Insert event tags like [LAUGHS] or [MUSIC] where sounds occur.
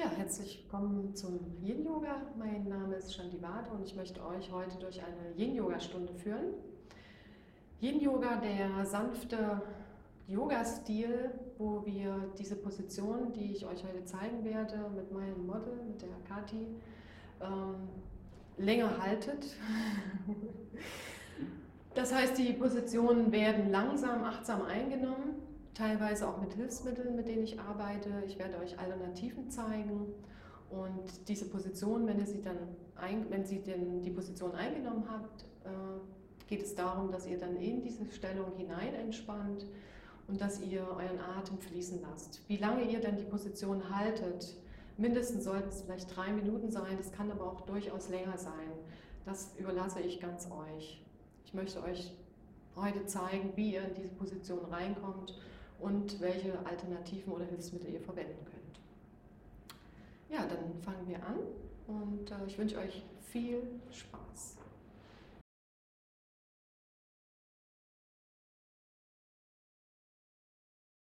Ja, herzlich willkommen zum Yin Yoga. Mein Name ist Shandivata und ich möchte euch heute durch eine Yin Yoga Stunde führen. Yin Yoga, der sanfte Yoga-Stil, wo wir diese Position, die ich euch heute zeigen werde, mit meinem Model, mit der Kati, ähm, länger haltet. [LAUGHS] Das heißt, die Positionen werden langsam, achtsam eingenommen teilweise auch mit Hilfsmitteln, mit denen ich arbeite. Ich werde euch Alternativen zeigen. Und diese Position, wenn ihr sie dann ein, wenn Sie denn die Position eingenommen habt, äh, geht es darum, dass ihr dann in diese Stellung hinein entspannt und dass ihr euren Atem fließen lasst. Wie lange ihr dann die Position haltet, mindestens sollten es vielleicht drei Minuten sein, das kann aber auch durchaus länger sein. Das überlasse ich ganz euch. Ich möchte euch heute zeigen, wie ihr in diese Position reinkommt und welche Alternativen oder Hilfsmittel ihr verwenden könnt. Ja, dann fangen wir an und äh, ich wünsche euch viel Spaß.